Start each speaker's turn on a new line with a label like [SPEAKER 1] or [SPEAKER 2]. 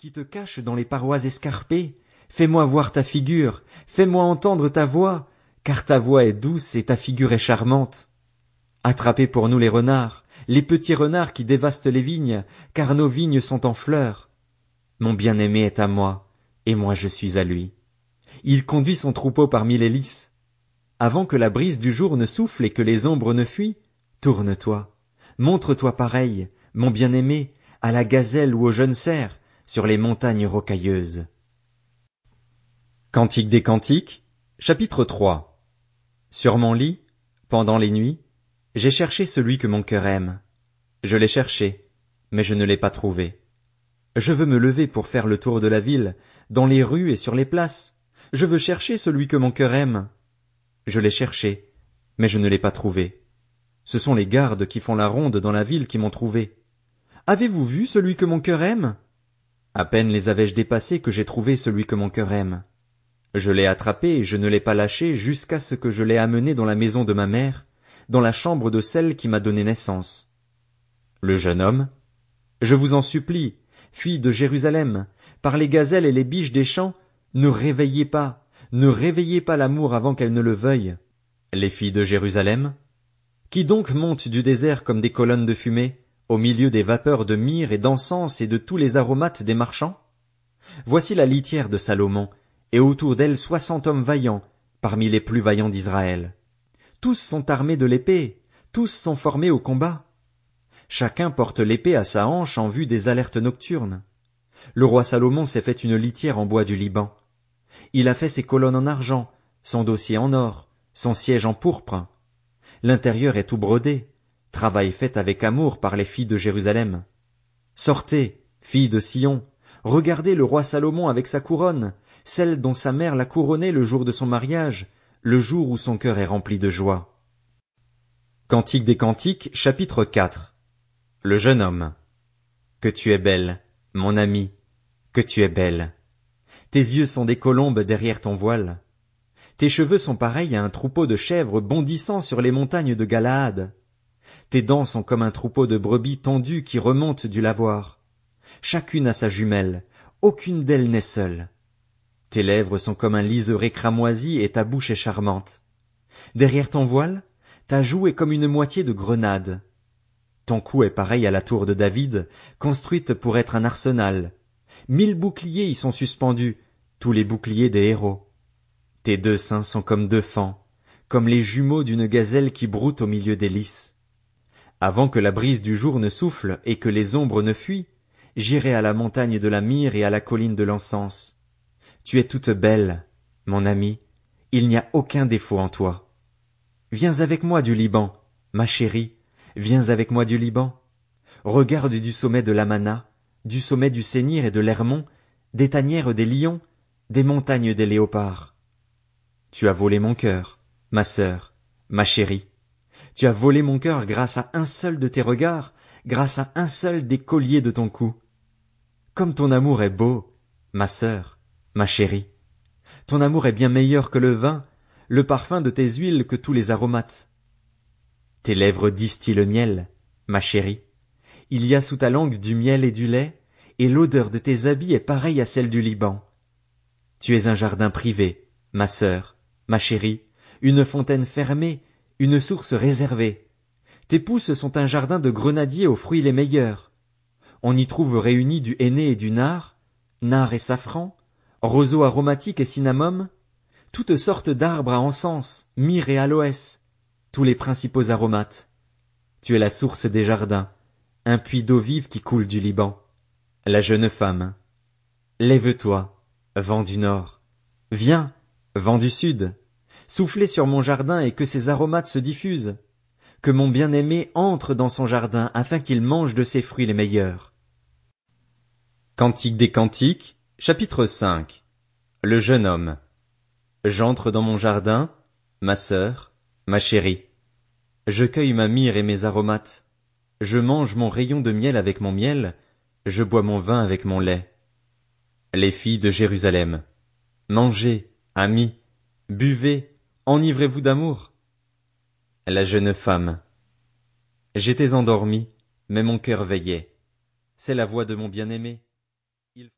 [SPEAKER 1] qui te caches dans les parois escarpées, fais-moi voir ta figure, fais-moi entendre ta voix, car ta voix est douce et ta figure est charmante. Attrapez pour nous les renards, les petits renards qui dévastent les vignes, car nos vignes sont en fleurs. Mon bien-aimé est à moi, et moi je suis à lui. Il conduit son troupeau parmi les lys. Avant que la brise du jour ne souffle et que les ombres ne fuient, tourne-toi, montre-toi pareil, mon bien-aimé, à la gazelle ou au jeune cerf, sur les montagnes rocailleuses. Cantique des Cantiques, chapitre 3 Sur mon lit, pendant les nuits, j'ai cherché celui que mon cœur aime. Je l'ai cherché, mais je ne l'ai pas trouvé. Je veux me lever pour faire le tour de la ville, dans les rues et sur les places. Je veux chercher celui que mon cœur aime. Je l'ai cherché, mais je ne l'ai pas trouvé. Ce sont les gardes qui font la ronde dans la ville qui m'ont trouvé. Avez-vous vu celui que mon cœur aime? À peine les avais-je dépassés que j'ai trouvé celui que mon cœur aime. Je l'ai attrapé et je ne l'ai pas lâché jusqu'à ce que je l'ai amené dans la maison de ma mère, dans la chambre de celle qui m'a donné naissance. Le jeune homme, je vous en supplie, fille de Jérusalem, par les gazelles et les biches des champs, ne réveillez pas, ne réveillez pas l'amour avant qu'elle ne le veuille. Les filles de Jérusalem, qui donc montent du désert comme des colonnes de fumée, au milieu des vapeurs de myrrhe et d'encens et de tous les aromates des marchands? Voici la litière de Salomon, et autour d'elle soixante hommes vaillants, parmi les plus vaillants d'Israël. Tous sont armés de l'épée, tous sont formés au combat. Chacun porte l'épée à sa hanche en vue des alertes nocturnes. Le roi Salomon s'est fait une litière en bois du Liban. Il a fait ses colonnes en argent, son dossier en or, son siège en pourpre. L'intérieur est tout brodé, travail fait avec amour par les filles de Jérusalem. Sortez, filles de Sion, regardez le roi Salomon avec sa couronne, celle dont sa mère l'a couronné le jour de son mariage, le jour où son cœur est rempli de joie. Cantique des Cantiques, chapitre 4 Le jeune homme. Que tu es belle, mon ami, que tu es belle. Tes yeux sont des colombes derrière ton voile. Tes cheveux sont pareils à un troupeau de chèvres bondissant sur les montagnes de Galaad. Tes dents sont comme un troupeau de brebis tendues qui remontent du lavoir. Chacune a sa jumelle, aucune d'elles n'est seule. Tes lèvres sont comme un liseré cramoisi et ta bouche est charmante. Derrière ton voile, ta joue est comme une moitié de grenade. Ton cou est pareil à la tour de David, construite pour être un arsenal. Mille boucliers y sont suspendus, tous les boucliers des héros. Tes deux seins sont comme deux fans, comme les jumeaux d'une gazelle qui broute au milieu des lys. Avant que la brise du jour ne souffle et que les ombres ne fuient, j'irai à la montagne de la myrrhe et à la colline de l'encens. Tu es toute belle, mon ami, il n'y a aucun défaut en toi. Viens avec moi du Liban, ma chérie, viens avec moi du Liban. Regarde du sommet de l'Amana, du sommet du Sénir et de l'Hermon, des tanières des lions, des montagnes des léopards. Tu as volé mon cœur, ma sœur, ma chérie. Tu as volé mon cœur grâce à un seul de tes regards, grâce à un seul des colliers de ton cou. Comme ton amour est beau, ma sœur, ma chérie. Ton amour est bien meilleur que le vin, le parfum de tes huiles que tous les aromates. Tes lèvres distillent le miel, ma chérie. Il y a sous ta langue du miel et du lait, et l'odeur de tes habits est pareille à celle du Liban. Tu es un jardin privé, ma sœur, ma chérie, une fontaine fermée, une source réservée. Tes pousses sont un jardin de grenadiers aux fruits les meilleurs. On y trouve réunis du henné et du nard, nard et safran, roseaux aromatiques et cinnamome, toutes sortes d'arbres à encens, myrrhe et aloès, tous les principaux aromates. Tu es la source des jardins, un puits d'eau vive qui coule du Liban. La jeune femme. Lève-toi, vent du nord. Viens, vent du sud. Soufflez sur mon jardin et que ses aromates se diffusent. Que mon bien-aimé entre dans son jardin afin qu'il mange de ses fruits les meilleurs. Cantique des cantiques, Chapitre 5 Le jeune homme. J'entre dans mon jardin, ma sœur, ma chérie. Je cueille ma myrrhe et mes aromates. Je mange mon rayon de miel avec mon miel, je bois mon vin avec mon lait. Les filles de Jérusalem. Mangez, amis, buvez, enivrez-vous d'amour? La jeune femme. J'étais endormie, mais mon cœur veillait. C'est la voix de mon bien-aimé.